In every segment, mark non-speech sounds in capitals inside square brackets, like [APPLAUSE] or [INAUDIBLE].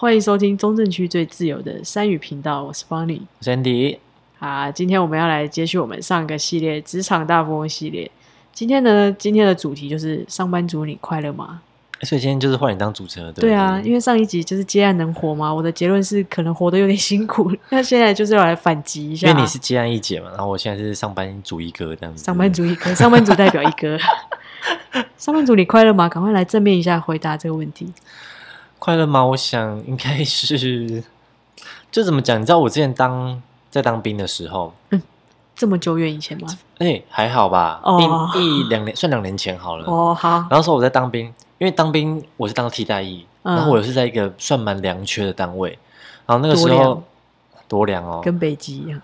欢迎收听中正区最自由的山语频道，我是 Bonnie。我是 Andy，啊，今天我们要来接续我们上个系列职场大富翁系列。今天呢，今天的主题就是上班族你快乐吗？所以今天就是换你当主持人了，对对啊，因为上一集就是接案能活吗？我的结论是可能活得有点辛苦，那现在就是要来反击一下。因为你是接案一姐嘛，然后我现在是上班族一哥这样子。上班族一哥，上班族代表一哥。[LAUGHS] 上班族你快乐吗？赶快来正面一下回答这个问题。快乐吗？我想应该是，[LAUGHS] 就怎么讲？你知道我之前当在当兵的时候，这么久远以前吗？哎、还好吧，哦一一两年算两年前好了。哦，好，然后说我在当兵，因为当兵我是当替代役，嗯然后我是在一个算蛮良缺的单位，然后那个时候多凉哦，跟北极一样。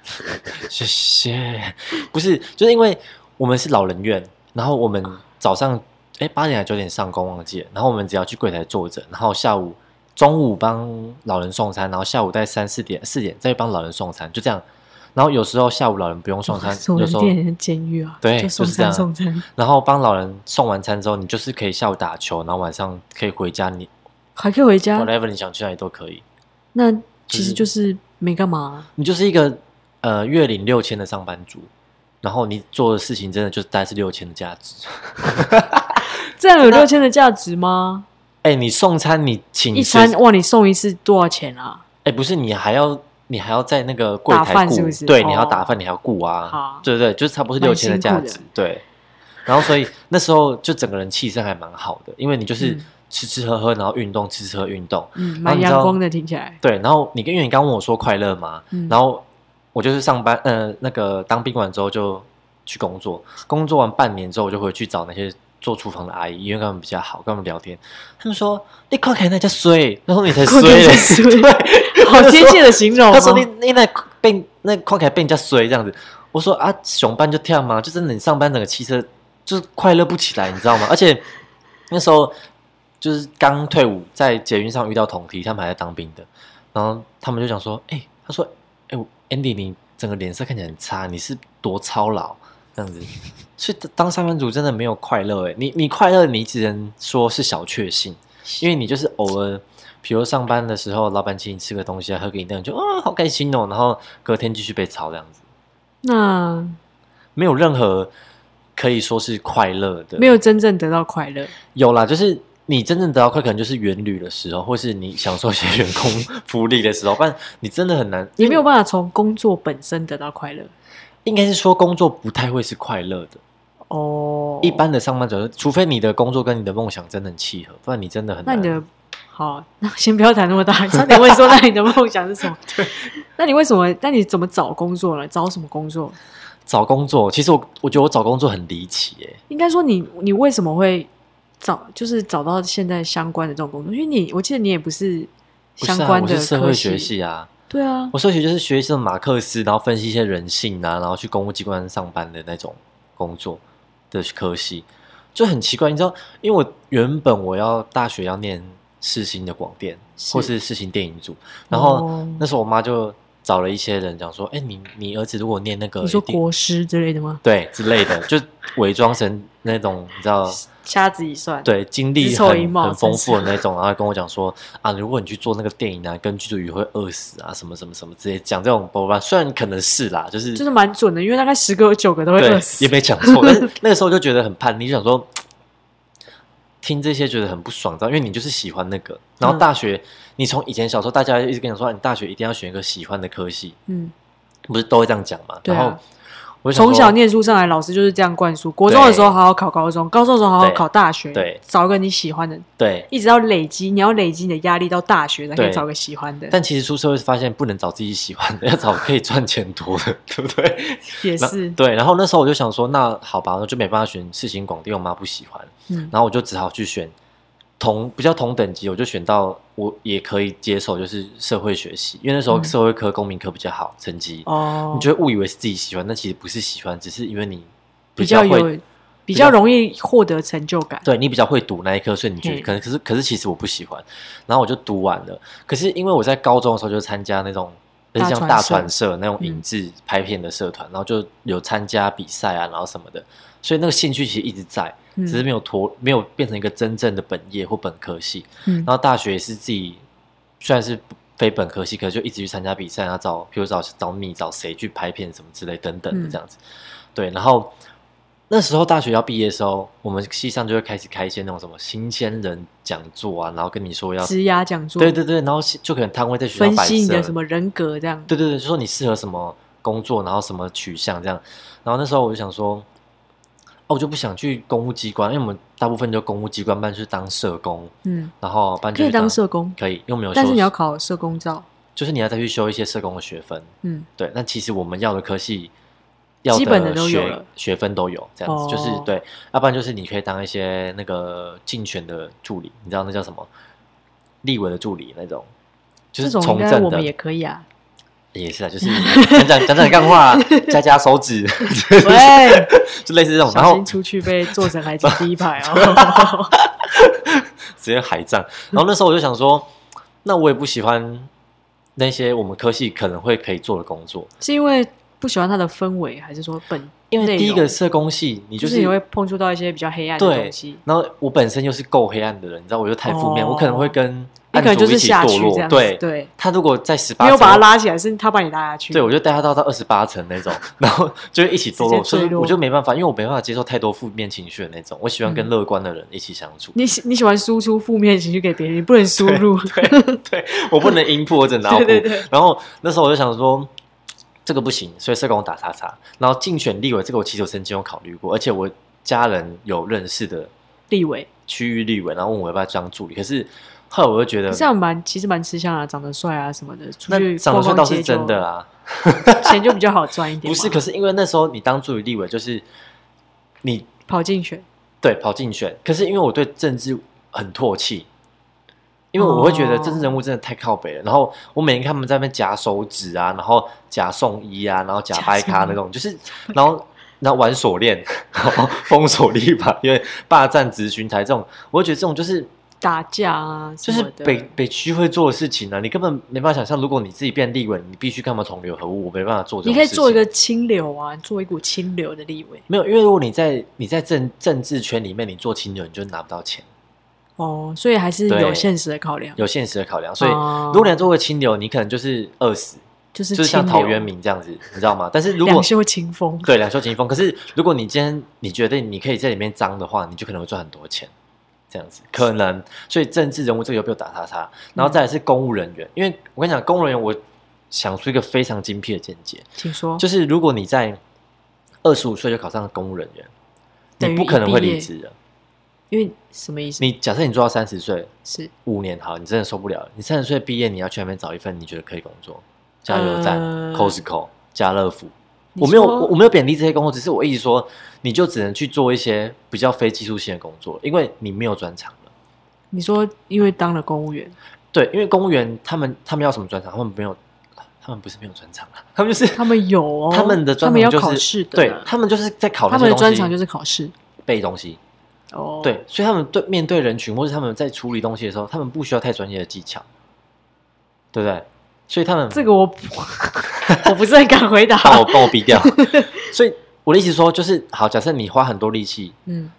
[LAUGHS] 谢谢。不是，就是因为我们是老人院，然后我们早上哎八点还九点上工忘记了，然后我们只要去柜台坐着，然后下午中午帮老人送餐，然后下午在三四点四点再帮老人送餐，就这样。然后有时候下午老人不用送餐，有时候监狱啊，对就是这样餐送餐，然后帮老人送完餐之后，你就是可以下午打球，然后晚上可以回家，你还可以回家。whatever 你想去哪里都可以。那其实就是没干嘛，你就是一个呃月领六千的上班族，然后你做的事情真的就是大概是六千的价值。[LAUGHS] 这样有六千的价值吗？哎、你送餐你请一餐哇，你送一次多少钱啊？哎、不是你还要你还要在那个柜打台顾，是不是对，哦你还要打饭，你还要顾啊好，对对对，就是差不多是六千的价值对。然后所以那时候就整个人气色还蛮好的，因为你就是嗯吃吃喝喝，然后运动，吃吃喝运动，嗯，蛮阳光的，听起来。对。然后你跟因为你刚问我说快乐吗？嗯然后我就是上班，呃，那个当宾馆之后就去工作，工作完半年之后，我就回去找那些做厨房的阿姨，因为跟他们比较好，跟他们聊天。他们说：“你快看那叫衰，然后你才衰嘞，[LAUGHS] 对，好贴切的形容哦。他说你你那被那快开被人家衰这样子，我说啊，熊班就跳嘛，就真的你上班整个汽车就是快乐不起来，你知道吗？而且那时候就是刚退伍，在捷运上遇到同梯，他们还在当兵的，然后他们就想说，哎、他说，哎、我 Andy 你整个脸色看起来很差，你是多操劳这样子，所以当上班族真的没有快乐哎，你你快乐你只能说是小确幸，因为你就是偶尔。比如上班的时候，老板请你吃个东西啊，喝个饮料，你就啊好开心哦，然后隔天继续被炒这样子，那没有任何可以说是快乐的。没有真正得到快乐，有啦，就是你真正得到快，可能就是远旅的时候，或是你享受一些员工 [LAUGHS] 福利的时候，不然你真的很难。你没有办法从工作本身得到快乐。应该是说工作不太会是快乐的。哦，一般的上班族，除非你的工作跟你的梦想真的很契合，不然你真的很难。那你的好，那先不要谈那么大。差点问说，那你的梦想是什么？[LAUGHS] 对，那你为什么？那你怎么找工作呢？找什么工作？找工作，其实我我觉得我找工作很离奇耶。应该说你你为什么会找就是找到现在相关的这种工作？因为你我记得你也不是相关的我是社会学系啊。对啊，我社会学就是学这种马克思，然后分析一些人性啊，然后去公务机关上班的那种工作的科系，就很奇怪。你知道，因为我原本我要大学要念世新的广电，是或是世新电影组，然后哦那时候我妈就找了一些人讲说，哎、你你儿子如果念那个你说国师之类的吗？对之类的，就伪装成那种你知道。掐指一算，，对，经历很很丰富的 [LAUGHS] 那种，然后跟我讲说啊，如果你去做那个电影啊，跟剧组也会饿死啊，什么什么什么之类，讲这种包吧，虽然可能是啦，就是就是蛮准的，因为大概十个有九个都会饿，死 [LAUGHS] 也。没讲错，但是那个时候就觉得很叛逆，就想说听这些觉得很不爽，知道？因为你就是喜欢那个，然后嗯大学、你从以前小时候大家一直跟你说，啊你大学一定要选一个喜欢的科系，嗯，不是都会这样讲嘛？然后从小念书上来，老师就是这样灌输。国中的时候好好考高中，高中的时候好好考大学，对找一个你喜欢的，对，一直到累积，你要累积你的压力到大学才可以找个喜欢的。但其实出社会发现不能找自己喜欢的，要找可以赚钱多的，[LAUGHS] 对不对？也是，对，然后那时候我就想说，那好吧，那就没办法选世新广电，我妈不喜欢，嗯，然后我就只好去选同比较同等级，我就选到我也可以接受，就是社会学习，因为那时候嗯社会科、公民科比较好成绩，哦，你就会误以为是自己喜欢，但其实不是喜欢，只是因为你比较会，有比较容易获得成就感。对你比较会读那一科，所以你觉得嗯可能可是可是其实我不喜欢，然后我就读完了。可是因为我在高中的时候就参加那种。就是像大大传传社那种嗯影制拍片的社团，然后就有参加比赛啊，然后什么的，所以那个兴趣其实一直在，嗯只是没有脱没有变成一个真正的本业或本科系。嗯然后大学也是自己虽然是非本科系，可是就一直去参加比赛，然后找，比如找找你找谁去拍片什么之类等等的嗯这样子。对，然后那时候大学要毕业的时候，我们系上就会开始开一些那种什么新鲜人讲座啊，然后跟你说要，职涯讲座，对对对，然后就可能摊位在学校分析你的什么人格这样。对对对，就说你适合什么工作，然后什么取向这样。然后那时候我就想说，哦，我就不想去公务机关，因为我们大部分就公务机关班去当社工，嗯，然后班就可以去当社工，可以，因为我们有修，但是你要考社工照。就是你要再去修一些社工的学分。嗯，对，那其实我们要的科系。要基本的都有学了学分都有，这样子、哦就是对，要不然就是你可以当一些那个竞选的助理，你知道那叫什么？立委的助理那种，就是从政的我们，也可以啊。也是啊，就是讲讲讲讲干话，加加手指，[LAUGHS] 喂，就类似这种。然后出去被做成海景第一排哦。[LAUGHS] 直接海战。然后那时候我就想说，那我也不喜欢那些我们科系可能会可以做的工作，是因为不喜欢它的氛围，还是说本因为第一个社工系，你就是就你会碰触到一些比较黑暗的对东西？然后我本身又是够黑暗的人，你知道，我就太负面，哦我可能会跟你可能就是案主一起堕落。对，对，他如果在十八层，没有把他拉起来，是他把你拉下去。对，我就带他到到二十八层那种，然后就一起堕落，所以我就没办法，因为我没办法接受太多负面情绪的那种，我喜欢跟嗯乐观的人一起相处。你喜你喜欢输出负面情绪给别人，你不能输入。对我不能音破，我只能 [LAUGHS] 脑补。对对对然后那时候我就想说，这个不行，所以社工打叉叉。然后竞选立委，这个我其实我曾经有考虑过，而且我家人有认识的立委区域立委，然后问我要不要当助理。可是后来我就觉得，这样蛮其实蛮吃香啊，长得帅啊什么的，出那去长得帅倒是真的啦，就，[LAUGHS] 钱就比较好赚一点。不是？可是因为那时候你当助理立委，就是你跑竞选，对跑竞选，可是因为我对政治很唾弃。因为我会觉得政治人物真的太靠北了，然后我每天看他们在那边夹手指啊，然后夹送衣啊，然后夹掰卡那种，就是然后然后玩锁链，然后封锁立法，因为霸占执询台这种，我会觉得这种就是打架啊就是北北区会做的事情啊，你根本没办法想象，如果你自己变立委，你必须干嘛同流合污，我没办法做这种你可以做一个清流啊，做一股清流的立委。没有，因为如果你在你在政政治圈里面，你做清流，你就拿不到钱，哦，所以还是有现实的考量。有现实的考量。所以，哦如果你要做个清流，你可能就是饿死，就是就是像陶渊明这样子，你知道吗？但是如果两袖清风，对两袖清风，可是如果你今天你觉得你可以在里面脏的话，你就可能会赚很多钱，这样子可能。所以政治人物这个有没有打叉叉，然后再来是公务人员，因为我跟你讲，公务人员我想出一个非常精辟的见解，请说。就是如果你在二十五岁就考上了公务人员，你不可能会离职的。因为什么意思？你假设你做到三十岁，是五年好，你真的受不了了。你三十岁毕业，你要去那边找一份你觉得可以工作，加油站、呃 Costco、家乐福。我没有我我没有贬低这些工作，只是我一直说，你就只能去做一些比较非技术性的工作，因为你没有专长了。你说，因为当了公务员，对，因为公务员他们他们要什么专长？他们没有，他们不是没有专长啊，[LAUGHS] 他们就是他们有哦，他们的专长就是考试的，对他们就是在考他们的专长就是考试。背东西。哦，对，所以他们对面对人群或者他们在处理东西的时候，他们不需要太专业的技巧，对不对？所以他们这个我 [LAUGHS] 我不是很敢回答。[LAUGHS] 帮我帮我逼掉。[LAUGHS] 所以我的意思说，就是好，假设你花很多力气，嗯，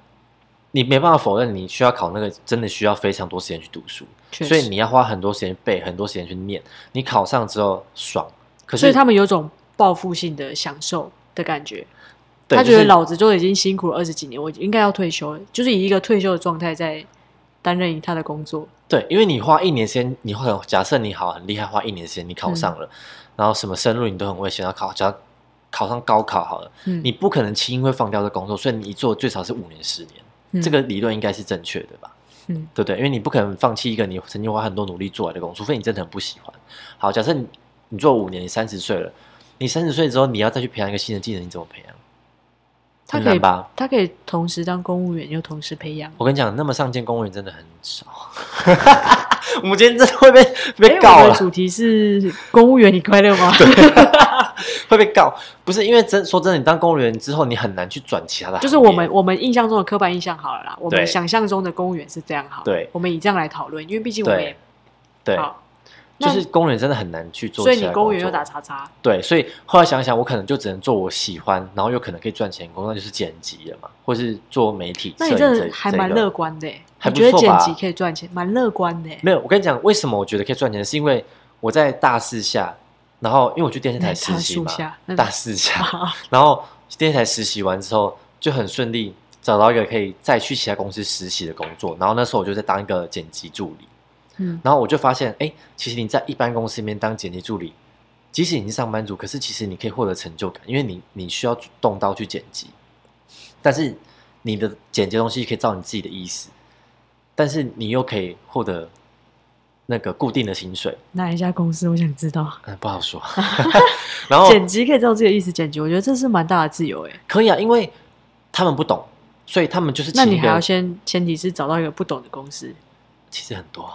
你没办法否认你需要考那个，真的需要非常多时间去读书，所以你要花很多时间背，很多时间去念。你考上之后爽，可是所以他们有种报复性的享受的感觉。对他觉得老子就已经辛苦了二十几年，我应该要退休了，就是以一个退休的状态在担任他的工作。对，因为你花一年时间，你会假设你好很厉害，花一年时间你考上了，然后什么深入你都很危险，然后考，只要考上高考好了，嗯，你不可能轻易会放掉这工作，所以你做最少是五年、十年，嗯这个理论应该是正确的吧？嗯对不对？因为你不可能放弃一个你曾经花很多努力做来的工作，除非你真的很不喜欢。好，假设你你做五年，你三十岁了，你三十岁之后你要再去培养一个新的技能，你怎么培养？他可以吧？他可以同时当公务员又同时培养。我跟你讲，那么上进公务员真的很少。[LAUGHS] 我们今天真的会被哎被告了我的，主题是公务员，你快乐吗？[LAUGHS] 会被告。不是因为真说真的，你当公务员之后，你很难去转其他的。就是我们我们印象中的刻板印象好了啦，我们想象中的公务员是这样好了，对我们以这样来讨论，因为毕竟我们也对就是公务员真的很难去做所以。你公务员又打叉叉，对，所以后来想想，我可能就只能做我喜欢，然后又可能可以赚钱的工作，那就是剪辑了嘛，或是做媒体。那你这真的还蛮乐观的欸。还你觉得不错吧剪辑可以赚钱，蛮乐观的欸。没有，我跟你讲，为什么我觉得可以赚钱，是因为我在大四下，然后因为我去电视台实习嘛，下，大四下，啊 [LAUGHS] 然后电视台实习完之后就很顺利找到一个可以再去其他公司实习的工作，然后那时候我就在当一个剪辑助理，嗯，然后我就发现，哎，其实你在一般公司里面当剪辑助理，即使你是上班族，可是其实你可以获得成就感，因为你你需要动刀去剪辑，但是你的剪辑的东西可以照你自己的意思，但是你又可以获得那个固定的薪水，哪一家公司？我想知道。嗯，[LAUGHS] 不好说。[LAUGHS] 然后剪辑可以照自己的意思剪辑，我觉得这是蛮大的自由哎。可以啊，因为他们不懂，所以他们就是那你还要先前提是找到一个不懂的公司，其实很多，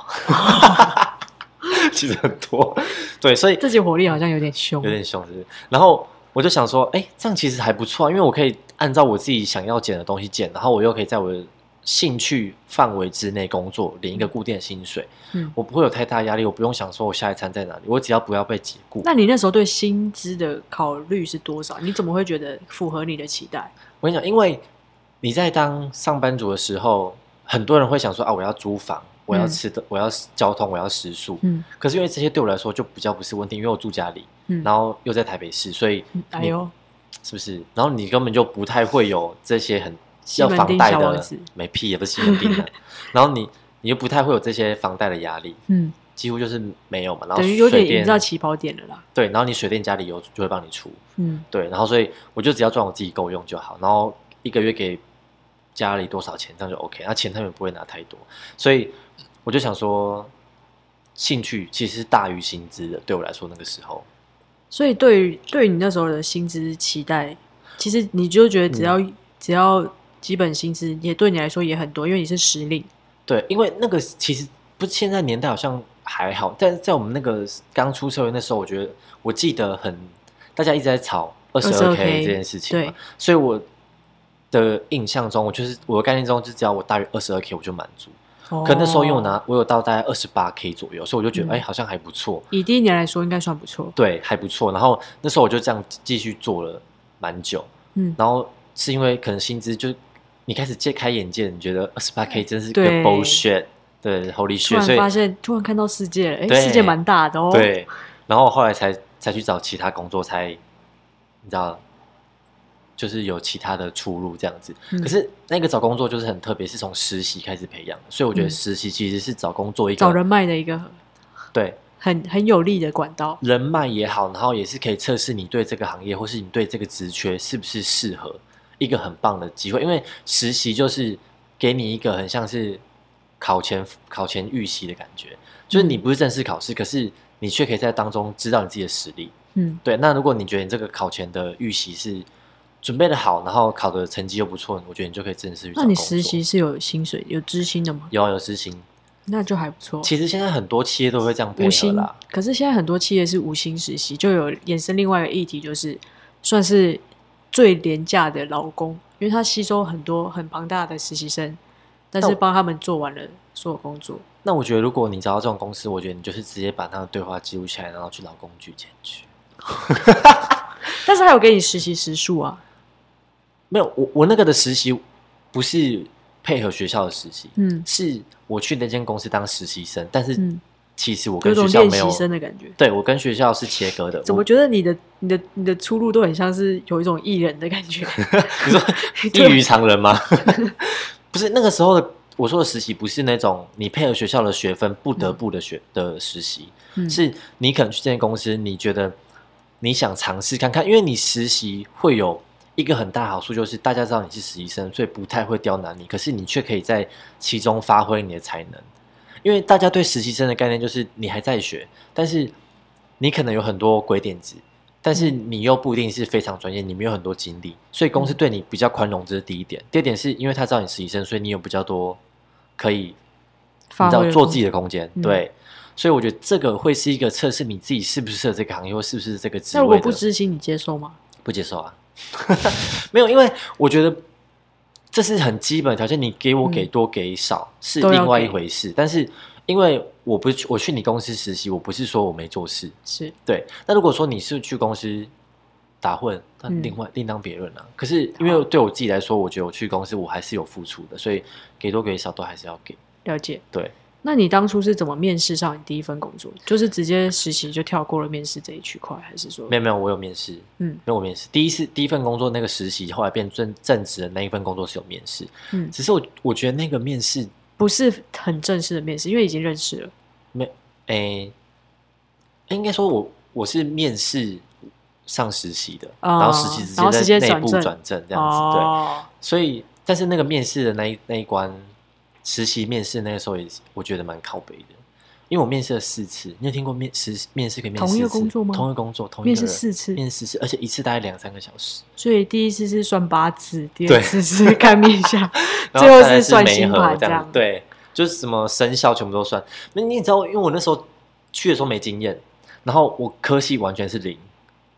[LAUGHS] 其实很多，对，所以自己火力好像有点凶，有点凶，是不是？然后我就想说，哎，这样其实还不错啊，因为我可以按照我自己想要剪的东西剪，然后我又可以在我的兴趣范围之内工作，领一个固定的薪水，嗯。我不会有太大压力，我不用想说我下一餐在哪里，我只要不要被解雇。那你那时候对薪资的考虑是多少？你怎么会觉得符合你的期待？我跟你讲，因为你在当上班族的时候，很多人会想说啊，我要租房，我要嗯吃的，我要交通，我要食宿。嗯可是因为这些对我来说就比较不是问题，因为我住家里，嗯，然后又在台北市，所以嗯哎呦，是不是？然后你根本就不太会有这些很要房贷的没屁也不是西门町的，[LAUGHS] 然后你你又不太会有这些房贷的压力，嗯，几乎就是没有嘛。然后等于有点水电营造起跑点了啦。对，然后你水电家里有就会帮你出，嗯，对，然后所以我就只要赚我自己够用就好，然后一个月给家里多少钱，这样就 OK。那钱他们不会拿太多，所以我就想说，兴趣其实是大于薪资的。对我来说，那个时候，所以对于对于你那时候的薪资期待，其实你就觉得只要、嗯只要基本薪资也对你来说也很多，因为你是实力。对，因为那个其实不是现在年代好像还好，但是在我们那个刚出社会那时候，我觉得我记得很，大家一直在吵二十二 22K K 这件事情嘛对，所以我的印象中，我就是我的概念中，就只要我大于二十二 K 我就满足。可那时候因为我哦拿我有到大概二十八 K 左右，所以我就觉得嗯哎、好像还不错，以第一年来说，应该算不错。对，还不错。然后那时候我就这样继续做了蛮久，嗯，然后是因为可能薪资就你开始揭开眼界，你觉得二十八 K 真是个 bullshit，对，Holy 突 shit，所以然发现，突然看到世界了，哎，对世界蛮大的哦。，对，然后后来才才去找其他工作，才你知道，就是有其他的出路这样子。嗯可是那个找工作就是很特别，是从实习开始培养的，所以我觉得嗯实习其实是找工作一个找人脉的一个对很很有利的管道。人脉也好，然后也是可以测试你对这个行业或是你对这个职缺是不是适合一个很棒的机会。因为实习就是给你一个很像是考前考前预习的感觉，就是你不是正式考试，可是你却可以在当中知道你自己的实力。嗯，对，那如果你觉得你这个考前的预习是准备的好，然后考的成绩又不错，我觉得你就可以正式去找。那你实习是有薪水、有知薪的吗？有啊有实薪，那就还不错。其实现在很多企业都会这样配合啦。，可是现在很多企业是无薪实习，就有衍生另外一个议题，就是算是最廉价的劳工，因为他吸收很多很庞大的实习生，但是帮他们做完了所有工作。那我觉得，如果你找到这种公司，我觉得你就是直接把他的对话记录起来，然后去劳工局检举。[LAUGHS] 但是还有给你实习时数啊，没有，我我那个的实习不是配合学校的实习，嗯是我去那间公司当实习生，但是嗯，其实我跟学校没有，生的感觉。对我跟学校是切割的。怎么我觉得你的、你的、你的出路都很像是有一种艺人的感觉？[LAUGHS] 你说 [LAUGHS] 异于常人吗？[LAUGHS] 不是那个时候的，我说的实习不是那种你配合学校的学分不得不的学、的实习，嗯是你可能去这间公司，你觉得你想尝试看看，因为你实习会有一个很大的好处，就是大家知道你是实习生，所以不太会刁难你，可是你却可以在其中发挥你的才能。因为大家对实习生的概念就是你还在学，但是你可能有很多鬼点子，但是你又不一定是非常专业，你没有很多经历，所以公司对你比较宽容，这是第一点。第二点是因为他知道你实习生，所以你有比较多可以发你知道做自己的空间对。所以我觉得这个会是一个测试你自己适不适合这个行业，或是不是这个职那如果位的。不知情，你接受吗？不接受啊，[LAUGHS] 没有，因为我觉得这是很基本的条件，你给我给嗯多给少、是另外一回事。但是因为我不是去我去你公司实习，我不是说我没做事，是对。那如果说你是去公司打混，那嗯另外、另当别论了、可是因为对我自己来说，我觉得我去公司我还是有付出的，所以给多给少都还是要给。了解。对，那你当初是怎么面试上你第一份工作？就是直接实习就跳过了面试这一区块，还是说没有没有，我有面试，嗯没有我面试。第一次第一份工作那个实习，后来变正正职的那一份工作是有面试，嗯只是我我觉得那个面试不是很正式的面试？因为已经认识了。没诶、应该说我我是面试上实习的，哦然后实习直接接在内部转正这样子，对。哦，所以，但是那个面试的那一那一关，实习面试那个时候也是我觉得蛮靠北的，因为我面试了四次。你有听过面试面试可以面同一个工作吗同一个工作，同一面个面试四次，面试四次，而且一次大概两三个小时，所以第一次是算八字，第二次是看面相，[LAUGHS] 最后是算星盘这样子。对，就是什么生肖全部都算。那你也知道，因为我那时候去的时候没经验，然后我科系完全是零，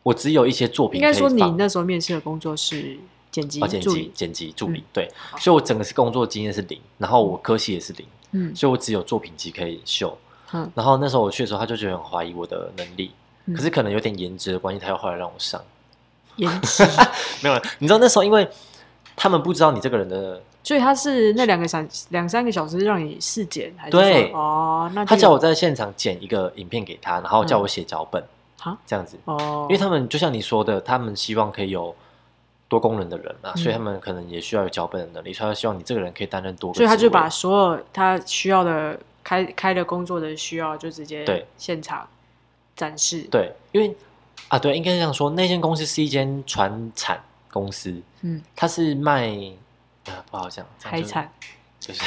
我只有一些作品应该说你那时候面试的工作是剪辑啊，剪，辑剪辑助理嗯，对，所以我整个是工作经验是零，然后我科系也是零，嗯所以我只有作品集可以秀。嗯然后那时候我去的时候，他就觉得很怀疑我的能力，嗯可是可能有点颜值的关系，他又后来让我上。颜值，[LAUGHS] 没有了，你知道那时候因为他们不知道你这个人的，所以他是那两个三两三个小时让你试剪，还是对说哦，那他叫我在现场剪一个影片给他，然后叫我写脚本，哈这样子。哦，因为他们就像你说的，他们希望可以有多功能的人啊，嗯所以他们可能也需要有脚本的能力，所以他希望你这个人可以担任多个。所以他就把所有他需要的开开的工作的需要，就直接对现场展示。对，因为啊，对，应该是这样说，那间公司是一间船产公司，嗯，它是卖啊不好讲，海产就是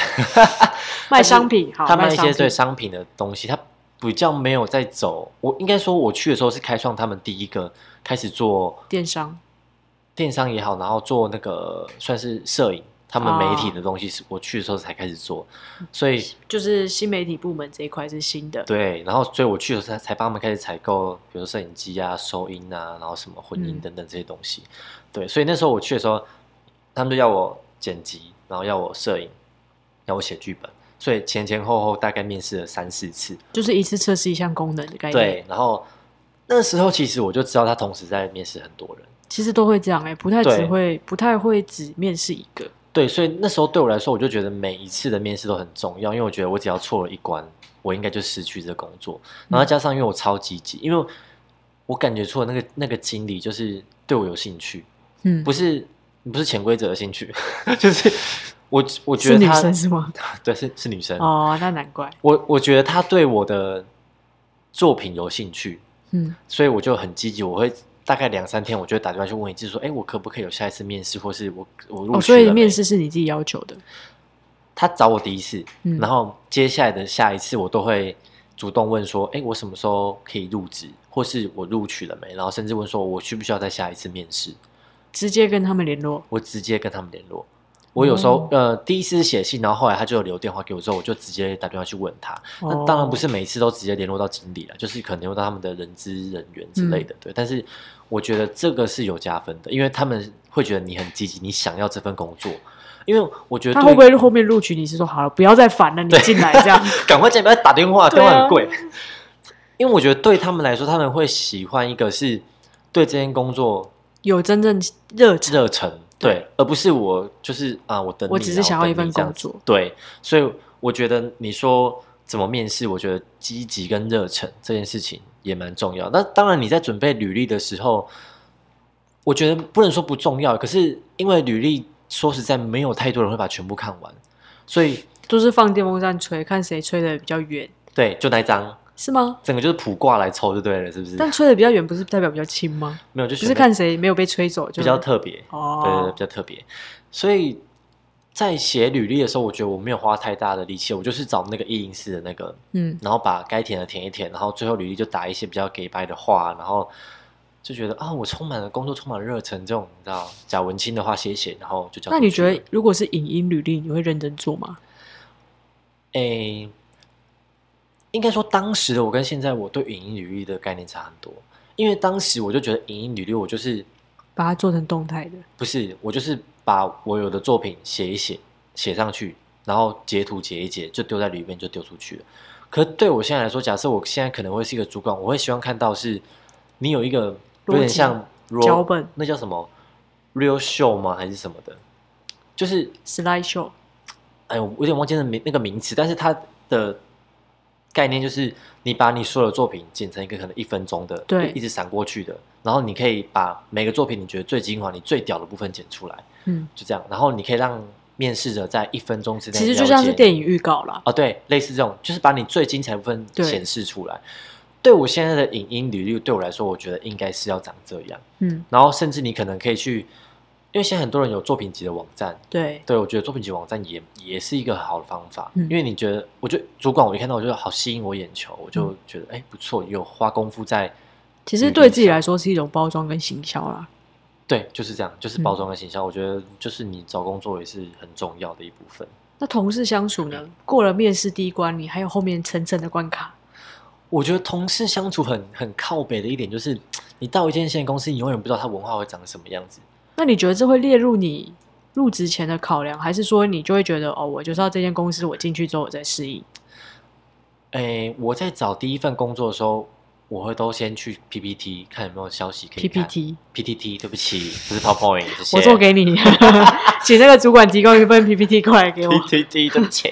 [LAUGHS] 卖商品，好，他卖一些对商品的东西，他比较没有在走。我应该说，我去的时候是开创他们第一个开始做电商，电商也好，然后做那个算是摄影，他们媒体的东西是我去的时候才开始做，所以就是新媒体部门这一块是新的。对，然后所以我去的时候才才帮他们开始采购，比如说摄影机啊、收音啊，然后什么混音嗯等等这些东西。对，所以那时候我去的时候，他们就要我剪辑，然后要我摄影，要我写剧本，所以前前后后大概面试了三四次。就是一次测试一项功能的概念。，对，然后那时候其实我就知道他同时在面试很多人。其实都会这样哎、不太只会不太会只面试一个。对，所以那时候对我来说，我就觉得每一次的面试都很重要，因为我觉得我只要错了一关，我应该就失去这个工作。然后加上因为我超积极，因为我感觉出了那个那个经理就是对我有兴趣，嗯，不是不是潜规则的兴趣，[LAUGHS] 就是我我觉是女得他生是吗？[LAUGHS] 对是是女生，哦，那难怪。我我觉得他对我的作品有兴趣，嗯，所以我就很积极，我会大概两三天，我就会打电话去问一次，说，哎，我可不可以有下一次面试，或是我我录哦，取了没所以面试是你自己要求的。他找我第一次，嗯然后接下来的下一次我都会主动问说，哎，我什么时候可以入职，或是我录取了没？然后甚至问说我需不需要再下一次面试，直接跟他们联络。我直接跟他们联络。我有时候、哦呃，第一次写信，然后后来他就有留电话给我，之后我就直接打电话去问他。那当然不是每一次都直接联络到经理了，就是可能联络到他们的人资人员之类嗯的，对。但是我觉得这个是有加分的，因为他们会觉得你很积极，你想要这份工作。因为我觉得对他会不会后面录取你是说好了，不要再烦了，你进来这样？[LAUGHS] 赶快进来，不要打电话，电话很贵。因为我觉得对他们来说，他们会喜欢一个是对这件工作有真正热。热忱，对，而不是我就是啊，我等你我只是想要一份工作对，所以我觉得你说怎么面试，我觉得积极跟热忱这件事情也蛮重要。那当然你在准备履历的时候，我觉得不能说不重要，可是因为履历说实在没有太多人会把全部看完，所以都是放电风扇吹，看谁吹的比较远，对，就那一张。是吗？整个就是普卦来抽就对了，是不是？但吹的比较远，不是代表比较轻吗？没有，就是看谁没有被吹走就比较特别，对对对，哦比。较特别。所以在写履历的时候，我觉得我没有花太大的力气，我就是找那个一零四的那个，嗯，然后把该填的填一填，然后最后履历就打一些比较给白的话，然后就觉得啊，我充满了工作，充满了热忱，这种你知道假文青的话写一写，然后就交出去了。那你觉得如果是影音履历，你会认真做吗？诶，应该说当时的我跟现在我对影音履历的概念差很多，因为当时我就觉得影音履历我就是把它做成动态的，不是，我就是把我有的作品写一写，写上去，然后截图截一截，就丢在里面就丢出去了。可是对我现在来说，假设我现在可能会是一个主管，我会希望看到是你有一个有点像脚本那叫什么 real show 吗？还是什么的？就是 slide show，哎，我有点忘记那名那个名词，但是它的概念就是你把你所有的作品剪成一个可能一分钟的，对一直闪过去的，然后你可以把每个作品你觉得最精华、你最屌的部分剪出来，嗯，就这样，然后你可以让面试者在一分钟之内，其实就像是电影预告啦。哦，对，类似这种，就是把你最精彩的部分显示出来。对我现在的影音履历，对我来说，我觉得应该是要长这样。嗯，然后甚至你可能可以去，因为现在很多人有作品集的网站，对，对我觉得作品集网站也也是一个好的方法。嗯因为你觉得，我觉得主管我一看到，我觉得好吸引我眼球，我就嗯觉得哎、不错，有花功夫在。其实对自己来说是一种包装跟行销啦。对，就是这样，就是嗯包装跟形象，我觉得就是你找工作也是很重要的一部分。那同事相处呢？过了面试第一关，你还有后面层层的关卡。我觉得同事相处很很靠北的一点就是，你到一间新的公司，你永远不知道它文化会长什么样子。那你觉得这会列入你入职前的考量，还是说你就会觉得哦，我就是要这间公司，我进去之后我再适应？诶，我在找第一份工作的时候，我会都先去 PPT 看有没有消息可以看。PPT，PPT，对不起，不是 PowerPoint。我做给你，[LAUGHS] 请那个主管提供一份 PPT 过来给我。[LAUGHS] PPT，对不起。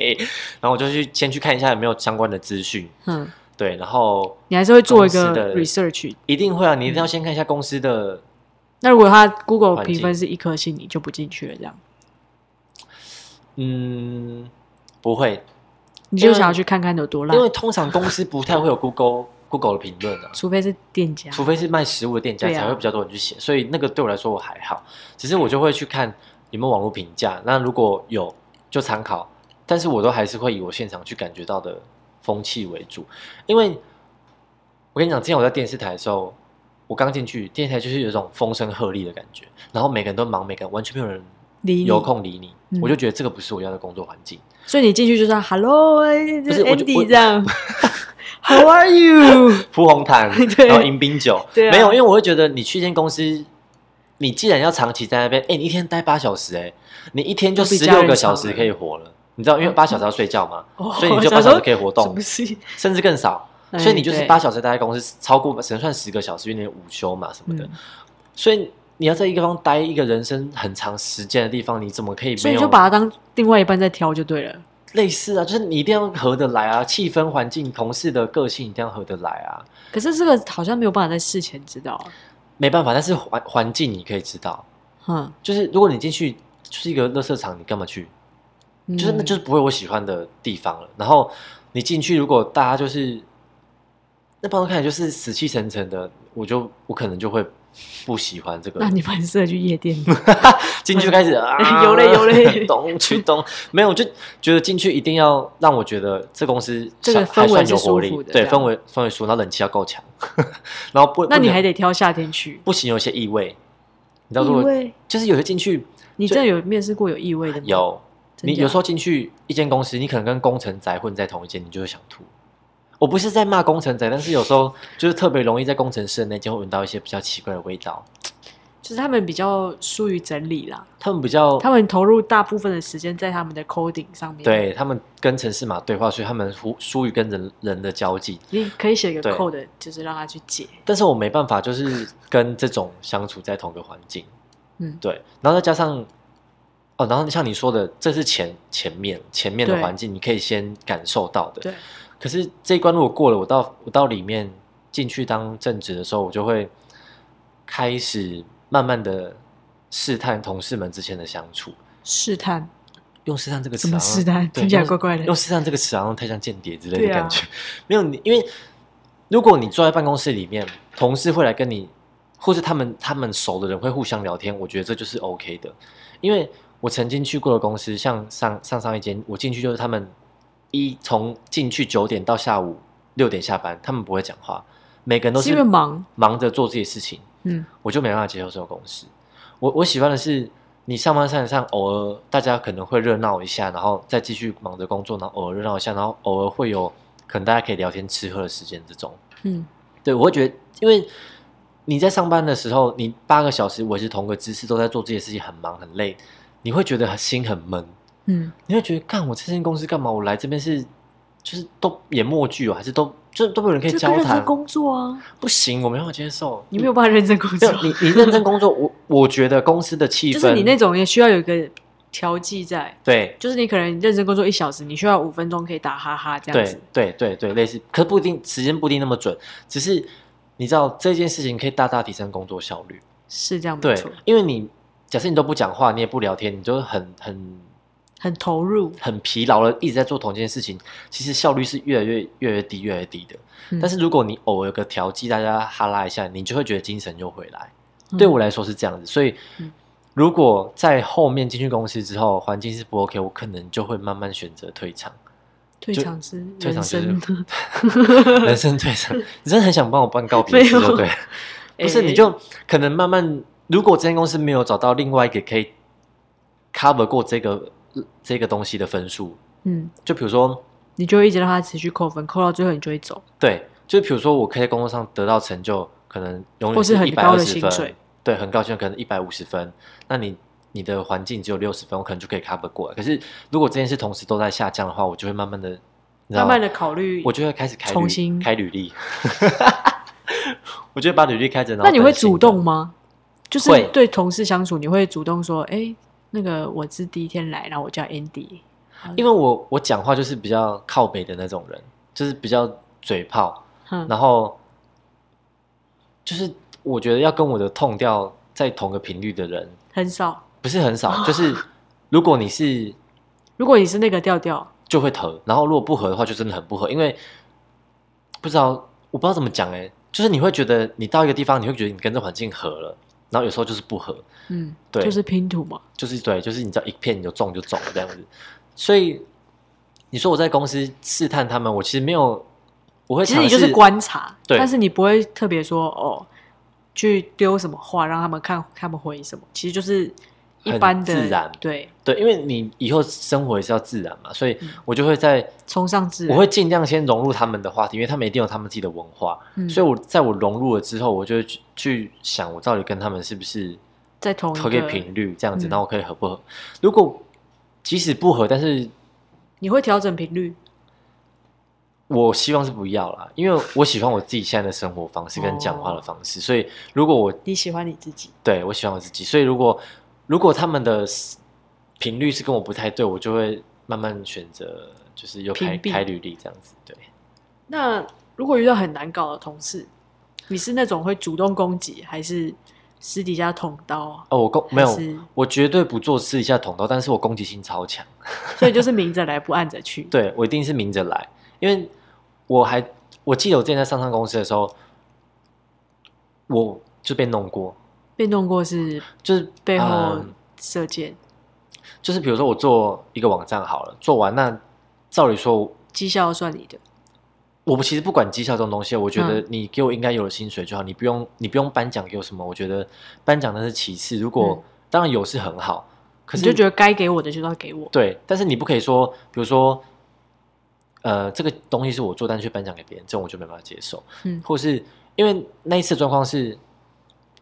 然后我就去先去看一下有没有相关的资讯，嗯，对，然后你还是会做一个 research。一定会啊，你一定要先看一下公司的，那如果它 Google 评分是一颗星，你就不进去了，这样。嗯，不会，你就想要去看看有多烂。因，为通常公司不太会有 Google [LAUGHS] Google 的评论啊。除非是店家。除非是卖食物的店家啊。才会比较多人去写，所以那个对我来说我还好，只是我就会去看有没有网络评价，那如果有就参考，但是我都还是会以我现场去感觉到的风气为主，因为我跟你讲，之前我在电视台的时候，我刚进去电视台就是有一种风声鹤唳的感觉，然后每个人都忙，每个人完全没有人理你有空理你，嗯我就觉得这个不是我要的工作环境。所以你进去就是 Hello，就是不是我就 Andy 我这样，[LAUGHS] How are you？[LAUGHS] 铺红毯对，然后迎宾酒，[LAUGHS] 对啊没有，因为我会觉得你去一间公司，你既然要长期在那边，哎、你一天待八小时、哎，你一天就十家人六个小时可以活了，你知道，因为八小时要睡觉嘛，哦所以你就八小时可以活动什么，事？甚至更少，哎所以你就是八小时待在公司，超过只能算十个小时，因为你有午休嘛什么的，嗯所以你要在一个地方待一个人生很长时间的地方，你怎么可以没有所以你就把它当另外一半在挑就对了。类似啊？就是你一定要合得来啊，气氛、环境、同事的个性一定要合得来啊。可是这个好像没有办法在事前知道啊。没办法，但是环环境你可以知道，嗯，就是如果你进去就是一个垃圾场，你干嘛去？嗯就是那就是不会我喜欢的地方了。然后你进去，如果大家就是那帮人看起来就是死气沉沉的，我就我可能就会不喜欢这个。那你蛮适合去夜店。[LAUGHS] 进去开始 [LAUGHS] 啊，有嘞有嘞东去东，没有，我就觉得进去一定要让我觉得这公司这个还氛围是算有活力舒服，的对，氛围氛围舒服，然后冷气要够强，[LAUGHS] 然后不，那你还得挑夏天去。不行，有些异味，你知道，如果异味？就是有些进去你真的有面试过有异味的吗？有，你有时候进去一间公司，你可能跟工程宅混在同一间，你就会想吐。我不是在骂工程仔，但是有时候就是特别容易在工程师的那间会闻到一些比较奇怪的味道。[TSK] 就是他们比较疏于整理啦，他们比较，他们投入大部分的时间在他们的 coding 上面。，对他们跟城市码对话，所以他们疏疏于跟人人的交际。你可以写个对 code，就是让他去解。但是我没办法，就是跟这种相处在同个环境。嗯，对，然后再加上哦，然后像你说的，这是前前面前面的对环境，你可以先感受到的。对，可是这一关如果过了，我到我到里面进去当正职的时候，我就会开始慢慢的试探同事们之间的相处。试探用试探这个词怎么，试探？听起来怪怪的用。试探这个词好像太像间谍之类的感觉。没有你，因为如果你坐在办公室里面，同事会来跟你，或是他们他们熟的人会互相聊天，我觉得这就是 OK 的。因为我曾经去过的公司，像上上上一间，我进去就是他们一从进去九点到下午六点下班，他们不会讲话，每个人都是因为忙，忙着做自己事情。嗯，我就没办法接受这种公司。我我喜欢的是，你上班上上，偶尔大家可能会热闹一下，然后再继续忙着工作，然后偶尔热闹一下，然后偶尔会有可能大家可以聊天吃喝的时间。这种，嗯，对我会觉得，因为你在上班的时候，你八个小时维持同个姿势，都在做这些事情，很忙很累，你会觉得心很闷，嗯，你会觉得，干我这间公司干嘛？我来这边是就是都演默剧哦，还是都就都没有人可以交谈？工作啊，不行，我没办法接受。你没有办法认真工作，你你认真工作，我我觉得公司的气氛 [LAUGHS] 就是你那种也需要有一个调剂在，对就是你可能认真工作一小时，你需要五分钟可以打哈哈这样子。对对对，类似，可不一定时间不一定那么准，只是你知道这件事情可以大大提升工作效率。是这样没对错，，因为你假设你都不讲话，你也不聊天，你就很很很投入。很疲劳了，一直在做同一件事情，其实效率是越来越越来越低，越来越低的。嗯但是如果你偶尔有个调剂，大家哈拉一下，你就会觉得精神又回来。嗯对我来说是这样子，所以嗯如果在后面进去公司之后，环境是不 OK，我可能就会慢慢选择退场，退就场是退场是人生退场。你真的很想帮我办告别式，对了，[LAUGHS] 不是哎你就可能慢慢，如果这间公司没有找到另外一个可以 cover 过这个这个东西的分数，嗯，就比如说。你就会一直让它持续扣分，扣到最后你就会走，对，就比如说我可以在工作上得到成就，可能永远或是很一百高的二十分薪水，对，很高兴，可能一百五十分。那你你的环境只有六十分，我可能就可以 cover 过来。可是如果这件事同时都在下降的话，我就会慢慢的，慢慢的考虑。我就会开始开履重新开履历，[LAUGHS] 我就会把履历开着。那你会主动？吗？就是对同事相处，你会主动说：“哎，那个我是第一天来，然后我叫 Andy。”因为我我讲话就是比较靠北的那种人，就是比较嘴炮，嗯，然后就是我觉得要跟我的痛调在同个频率的人。很少。不是很少，[LAUGHS] 就是如果你是如果你是那个调调，就会疼，然后如果不合的话，就真的很不合，因为不知道我不知道怎么讲哎、就是你会觉得你到一个地方，你会觉得你跟这环境合了，然后有时候就是不合，嗯，对就是拼图嘛。就是对，就是你知道一片你就中就中了这样子，所以你说我在公司试探他们，我其实没有，我会其实你就是观察，对但是你不会特别说哦，去丢什么话让他们看，他们回什么，其实就是一很般的自然。对，对，因为你以后生活也是要自然嘛，所以嗯。我就会在崇尚自然。我会尽量先融入他们的话题，因为他们一定有他们自己的文化，嗯。所以我在我融入了之后，我就会去去想，我到底跟他们是不是在同一个个频率这样子，嗯。我可以合不合？如果即使不合，但是你会调整频率，我希望是不要啦，因为我喜欢我自己现在的生活方式跟讲话的方式，所以如果我你喜欢你自己，对我喜欢我自己，所以如果如果他们的频率是跟我不太对，我就会慢慢选择就是又开屏蔽开履历这样子，对。那如果遇到很难搞的同事，你是那种会主动攻击，还是私底下捅刀啊？哦，我攻没有是，我绝对不做私底下捅刀，但是我攻击性超强。所以就是明着来，不暗着去。[LAUGHS] 对我一定是明着来，因为我还我记得我之前在上上公司的时候，我就被弄过，被弄过是就是背后嗯射箭，就是比如说我做一个网站好了，做完那照理说，绩效算你的。我们其实不管绩效这种东西，我觉得嗯你给我应该有的薪水就好，你不用你不用颁奖给我什么，我觉得颁奖那是其次，如果、嗯当然有是很好，可是你就觉得该给我的就是要给我。对，但是你不可以说，比如说，呃，这个东西是我做，但是却颁奖给别人，这种我就没办法接受。嗯或是因为那一次状况是，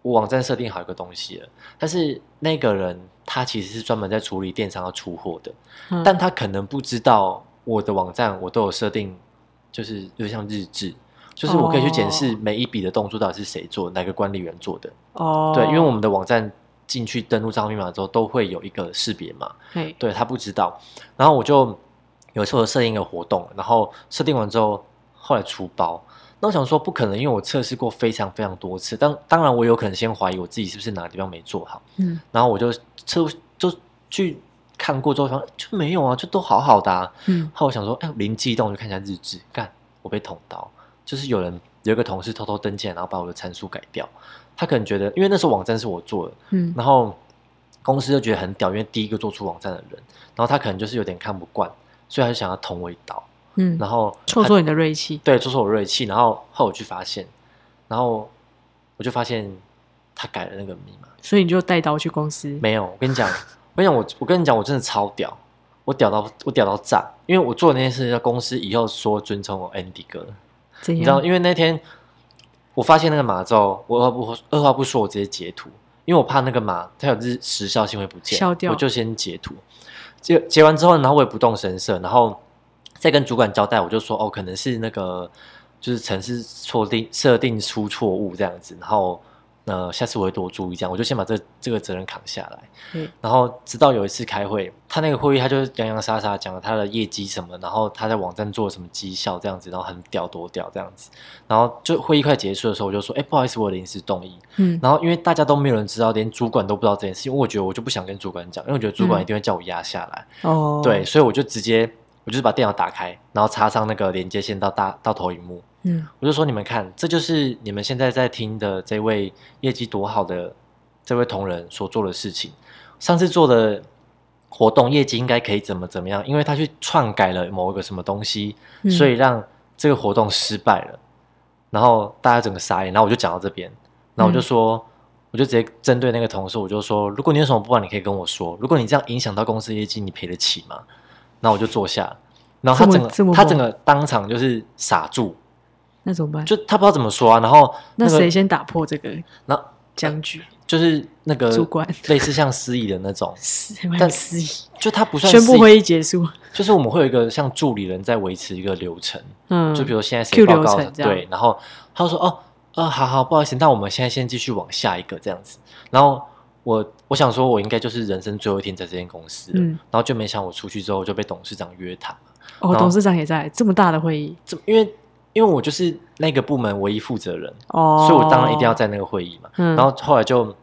我网站设定好一个东西了，但是那个人他其实是专门在处理电商要出货的，嗯但他可能不知道我的网站我都有设定，就是就像日志。就是我可以去检视哦每一笔的动作到底是谁做，哪个管理员做的。哦，对，因为我们的网站进去登录账号密码之后，都会有一个识别码。嘿对他不知道，然后我就有时候设定一个活动，然后设定完之后，后来出包。那我想说不可能，因为我测试过非常非常多次，当当然我有可能先怀疑我自己是不是哪个地方没做好，嗯然后我就测就去看过之后，发现就没有啊，就都好好的、啊。嗯后来我想说，哎，灵机一动，我就看一下日志，干，我被捅刀，就是有人有一个同事偷偷登进来，然后把我的参数改掉。他可能觉得，因为那时候网站是我做的，嗯然后公司就觉得很屌，因为第一个做出网站的人，然后他可能就是有点看不惯，所以他就想要捅我一刀，嗯，然后他挫挫你的锐气。对挫挫我锐气，然后后来我去发现，然后我就发现他改了那个密码，所以你就带刀去公司。没有，我跟你讲，我跟你讲，我我跟你讲，我真的超屌，我屌到我屌到炸，因为我做的那件事，公司以后说尊称我 Andy 哥，怎你知道，因为那天我发现那个码之后，我二话不二话不说，我直接截图，因为我怕那个码它有日时效性会不见，我就先截图。截截完之后，然后我也不动声色，然后再跟主管交代，我就说哦，可能是那个就是城市错定设定出错误这样子，然后呃下次我会多注意这样，我就先把这这个责任扛下来。嗯然后直到有一次开会，他那个会议他就是洋洋洒洒讲了他的业绩什么，然后他在网站做了什么绩效这样子，然后很屌多屌这样子，然后就会议快结束的时候，我就说，哎，不好意思，我临时动议。嗯然后因为大家都没有人知道，连主管都不知道这件事情，因为我觉得我就不想跟主管讲，因为我觉得主管嗯一定会叫我压下来。哦，对，，所以我就直接我就是把电脑打开，然后插上那个连接线到大到投影幕，嗯我就说你们看，这就是你们现在在听的这位业绩多好的这位同仁所做的事情。上次做的活动业绩应该可以怎么怎么样，因为他去篡改了某一个什么东西，嗯所以让这个活动失败了。然后大家整个傻眼，然后我就讲到这边，然后我就说，我就直接针对那个同事，我就说，如果你有什么不满，你可以跟我说。如果你这样影响到公司业绩，你赔得起吗？然后我就坐下，然后他整个他整个当场就是傻住，那怎么办？就他不知道怎么说啊。然后个那谁先打破这个僵局？[LAUGHS] 就是那个主管类似像司仪的那种，[LAUGHS] 是但 [LAUGHS] 司仪就他不算宣布会议结束。就是我们会有一个像助理人在维持一个流程，嗯，就比如现在谁报告对，然后他就说哦，呃，好好，不好意思，那我们现在先继续往下一个这样子。然后我我想说，我应该就是人生最后一天在这间公司了，嗯然后就没想我出去之后就被董事长约谈，哦，董事长也在这么大的会议这因为因为我就是那个部门唯一负责人，哦，所以我当然一定要在那个会议嘛。嗯。然后后来就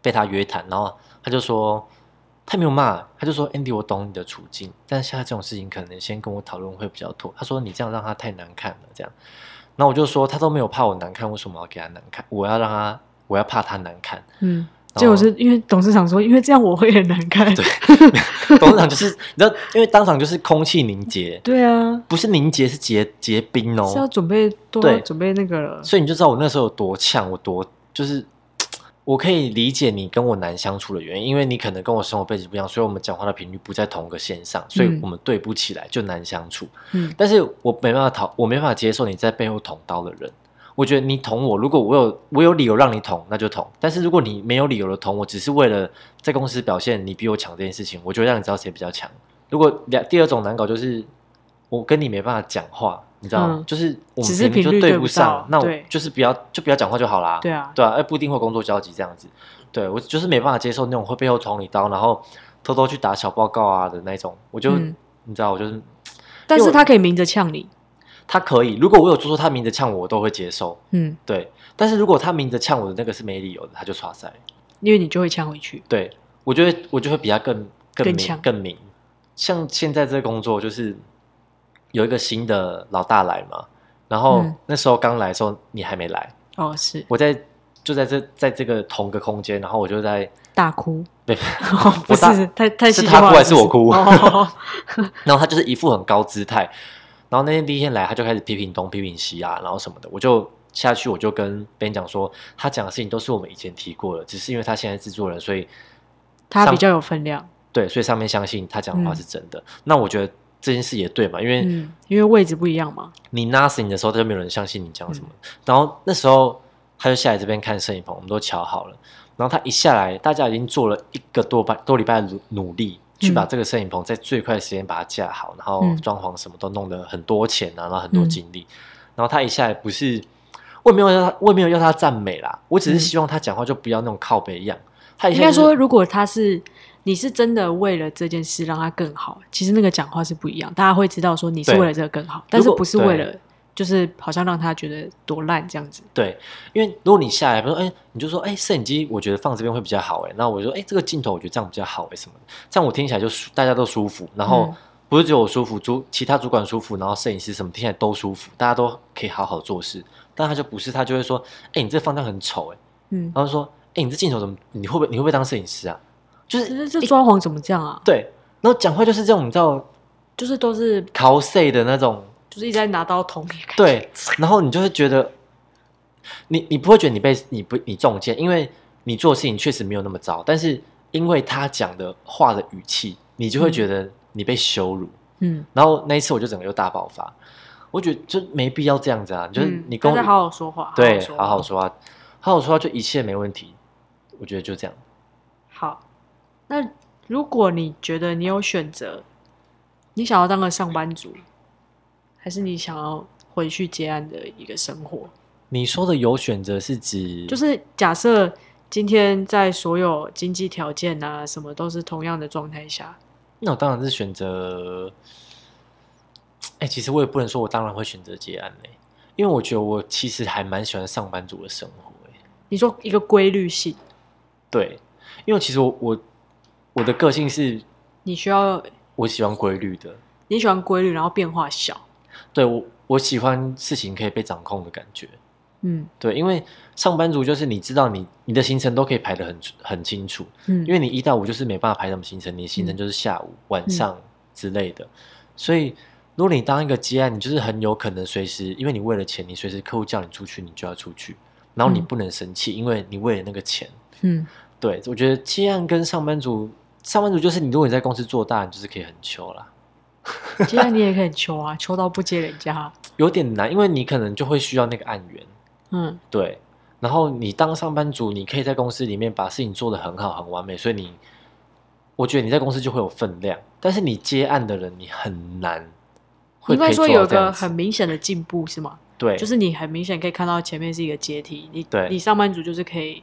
被他约谈，然后他就说他没有骂，他就说 Andy，我懂你的处境，但是现在这种事情可能先跟我讨论会比较妥。他说你这样让他太难看了，这样。然后我就说他都没有怕我难看，为什么要给他难看？我要让他，我要怕他难看。嗯，结果是因为董事长说，因为这样我会很难看。对 [LAUGHS] 董事长就是你知道，因为当场就是空气凝结，对啊，不是凝结是结结冰哦是要哦，准备多对准备那个了。所以你就知道我那时候有多呛，我多就是。[TSK] 我可以理解你跟我难相处的原因，因为你可能跟我生活背景不一样，所以我们讲话的频率不在同个线上，所以嗯我们对不起来就难相处。嗯但是我没办法讨，我没办法接受你在背后捅刀的人。我觉得你捅我，如果我有我有理由让你捅，那就捅。但是如果你没有理由的捅我，只是为了在公司表现你比我强这件事情，我就会让你知道谁比较强。如果两第二种难搞就是我跟你没办法讲话，你知道吗？嗯就是我们只是明明就对不上到，那我就是不要就不要讲话就好啦。对啊，对啊，哎，不一定会工作交集这样子。对我就是没办法接受那种会背后捅你刀，然后偷偷去打小报告啊的那种。我就、嗯你知道，我就是但是他可以明着呛你。他可以，如果我有做出他明着呛我，我都会接受。嗯，对，但是如果他明着呛我的那个是没理由的，他就耍塞。因为你就会呛回去。对我觉得我就会比他更更明更明。像现在这个工作，就是有一个新的老大来嘛，然后嗯那时候刚来的时候你还没来，哦，是我在就在这在这个同个空间，然后我就在大哭。对，哦，[LAUGHS] 不是太太是他哭还是我哭哦 [LAUGHS] 然后他就是一副很高姿态，然后那天第一天来，他就开始批评东批评西啊，然后什么的，我就下去我就跟别人讲说，他讲的事情都是我们以前提过的，只是因为他现在制作人，所以他比较有分量。对，所以上面相信他讲的话是真的。那我觉得这件事也对嘛，因为嗯，因为位置不一样嘛。你 nothing 的时候，他就没有人相信你讲什么。嗯然后那时候他就下来这边看摄影棚，我们都瞧好了。然后他一下来，大家已经做了一个多半多礼拜的努努力，去把这个摄影棚在最快的时间把它架好，然后嗯装潢什么都弄得很多钱啊，然后很多精力。然后他一下也不是，我也没有要他，我也没有要他赞美啦，我只是希望他讲话就不要那种靠背一样。他应该说，如果他是你是真的为了这件事让他更好，其实那个讲话是不一样，大家会知道说你是为了这个更好，但是不是为了就是好像让他觉得多烂这样子。对，因为如果你下来，比如说，哎，你就说，哎，摄影机我觉得放这边会比较好，哎，那我就说，哎，这个镜头我觉得这样比较好，哎，什么的，这样我听起来就舒大家都舒服，然后嗯不是只有我舒服，主其他主管舒服，然后摄影师什么听起来都舒服，大家都可以好好做事。但他就不是，他就会说，哎，你这放这样很丑，哎，嗯，然后说，哎，你这镜头怎么，你会不会你会不会当摄影师啊？就是这这装潢怎么这样啊？对，然后讲话就是这种，你知道就是都是 cos 的那种，就是一直在拿刀捅你。对，然后你就会觉得，你你不会觉得你被你不你中箭，因为你做事情确实没有那么糟，但是因为他讲的话的语气，你就会觉得你被羞辱。嗯，然后那一次我就整个又大爆发，我觉得就没必要这样子啊，就是嗯你跟我、好好说话，对好好说话，好好说话就一切没问题，我觉得就这样。好，那如果你觉得你有选择，你想要当个上班族，还是你想要回去接案的一个生活？你说的有选择是指就是假设今天在所有经济条件啊什么都是同样的状态下，那我当然是选择。哎、其实我也不能说我当然会选择接案嘞，因为我觉得我其实还蛮喜欢上班族的生活哎。你说一个规律性，对，因为其实我我我的个性是你需要我喜欢规律的，你喜欢规律，然后变化小，对我我喜欢事情可以被掌控的感觉。嗯对，因为上班族就是你知道你你的行程都可以排得很很清楚，嗯，因为你一到五就是没办法排什么行程，你的行程就是下午、晚上之类的，所以如果你当一个接案，你就是很有可能随时，因为你为了钱，你随时客户叫你出去，你就要出去，然后你嗯不能生气，因为你为了那个钱。嗯对，我觉得接案跟上班族，上班族就是你如果你在公司做大，你就是可以很求啦，[LAUGHS] 接案你也可以求啊，求到不接人家，有点难，因为你可能就会需要那个案源。嗯。对，然后你当上班族，你可以在公司里面把事情做得很好、很完美，所以你，我觉得你在公司就会有分量。但是你接案的人，你很难会应该说有个到这样子。很明显的进步是吗？对，就是你很明显可以看到前面是一个阶梯，你对。你上班族就是可以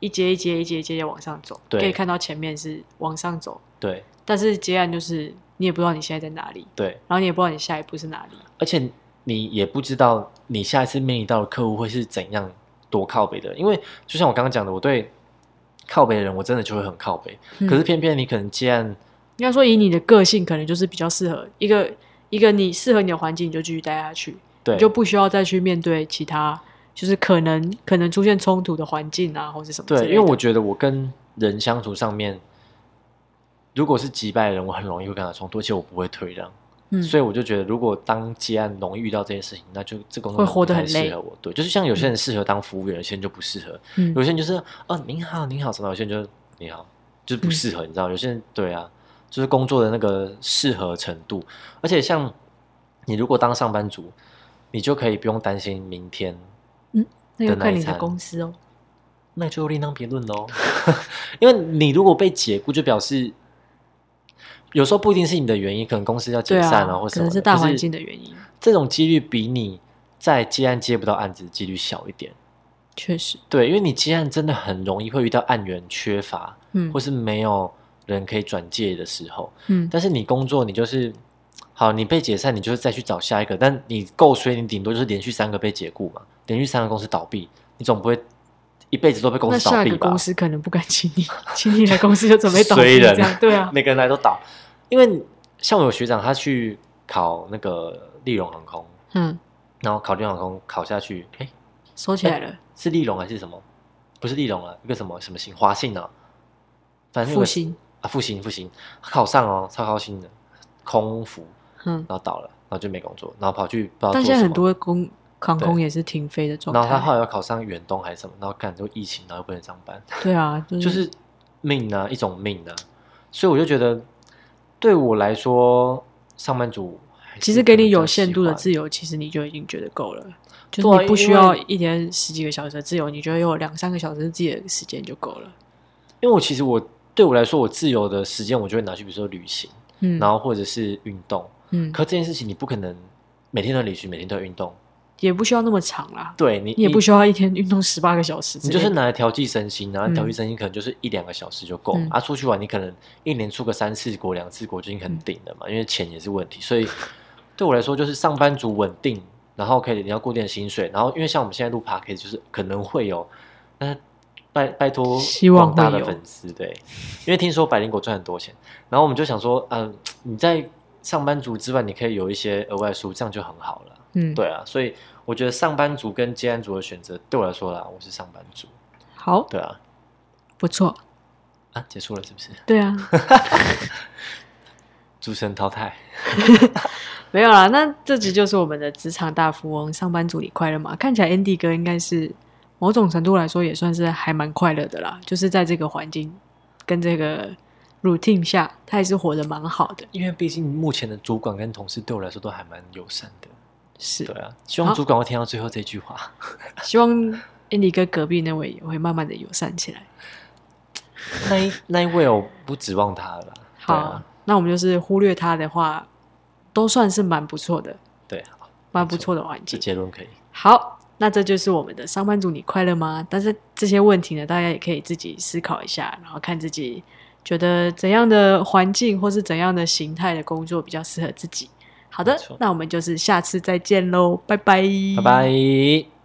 一阶一阶一阶一阶往上走，对。可以看到前面是往上走，对。但是接案就是你也不知道你现在在哪里，对，然后你也不知道你下一步是哪里，而且你也不知道你下一次面临到的客户会是怎样多靠北的，因为就像我刚刚讲的，我对靠北的人，我真的就会很靠北。嗯。可是偏偏你可能既然，应该说以你的个性，可能就是比较适合一个一个你适合你的环境，你就继续待下去，对。你就不需要再去面对其他就是可能可能出现冲突的环境啊，或者什么对，因为我觉得我跟人相处上面，如果是击败的人，我很容易会跟他冲突，而且我不会退让。嗯所以我就觉得，如果当接案容易遇到这件事情，那就这工作会活得很累适合我。对，就是像有些人适合当服务员，有些人就不适合。嗯有些人就是哦，您好，您好，什么？有些人就是你好，就是不适合，你知道？有些人对啊，就是工作的那个适合程度。而且像你如果当上班族，你就可以不用担心明天嗯，那个看你的公司哦，那就另当别论喽。[LAUGHS] 因为你如果被解雇，就表示有时候不一定是你的原因，可能公司要解对散啊，可或什么可，能是大环境的原因，这种几率比你在接案接不到案子的几率小一点。确实，对，因为你接案真的很容易会遇到案源缺乏，嗯或是没有人可以转介的时候。嗯但是你工作，你就是好，你被解散，你就是再去找下一个。但你够衰，你顶多就是连续三个被解雇嘛，连续三个公司倒闭，你总不会一辈子都被公司倒闭吧。下个公？司可能不敢请你，[LAUGHS] 请你来公司就准备倒闭 [LAUGHS] 这样，对啊，[LAUGHS] 每个人来都倒，因为像我有学长，他去考那个利荣航空，嗯，然后考利荣航空考下去，哎，收起来了，是利荣还是什么？不是利荣啊，一个什么什么星华信啊，反正复兴，啊，复兴复兴，他考上哦，超高兴的，空服，嗯，然后倒了，然后就没工作，然后跑去不知道但现在很。多公航空也是停飞的状态然后他后，来要考上远东还是什么，然后干就疫情，然后又不能上班，[LAUGHS] 对啊，就就是命啊，一种命啊。所以我就觉得，对我来说，上班族其实给你有限度的自由，其实你就已经觉得够了。就是你不需要一天十几个小时的自由，你觉得有两三个小时自己的时间就够了。因为我其实我对我来说，我自由的时间，我就会拿去比如说旅行，嗯，然后或者是运动。嗯，可这件事情你不可能每天都旅行，每天都运动，也不需要那么长啦，对你你也不需要一天运动十八个小时你，就是拿来调剂身心，然后嗯调剂身心可能就是一两个小时就够、嗯啊。出去玩你可能一年出个三次国、两次国就已经很顶了嘛，因为钱也是问题。所以对我来说，就是上班族稳定，然后可以你要固定的薪水，然后因为像我们现在录 p s 就是可能会有，那拜拜托希望广大的粉丝对，因为听说百灵果赚很多钱，然后我们就想说，嗯、你在上班族之外，你可以有一些额外收入，这样就很好了。嗯，，对啊，所以我觉得上班族跟接案族的选择，对我来说啦，我是上班族。好，对啊，不错，啊，结束了是不是？对啊 [LAUGHS] [LAUGHS] 主持人淘汰。[LAUGHS] 没有啦。那这集就是我们的职场大富翁，上班族你快乐吗？看起来 Andy 哥应该是某种程度来说也算是还蛮快乐的啦，就是在这个环境跟这个 routine 下，他也是活得蛮好的。因为毕竟目前的主管跟同事对我来说都还蛮友善的。是对，啊，希望主管会听到最后这句话。[LAUGHS] 希望 Andy 哥隔壁那位也会慢慢的友善起来。那一那一位我不指望他了好，啊，那我们就是忽略他的话，都算是蛮不错的，对，蛮不错的环这境。结论可以。好，那这就是我们的上班族，你快乐吗？但是这些问题呢，大家也可以自己思考一下，然后看自己觉得怎样的环境或是怎样的形态的工作比较适合自己。好的，那我们就是下次再见喽，拜拜，拜拜。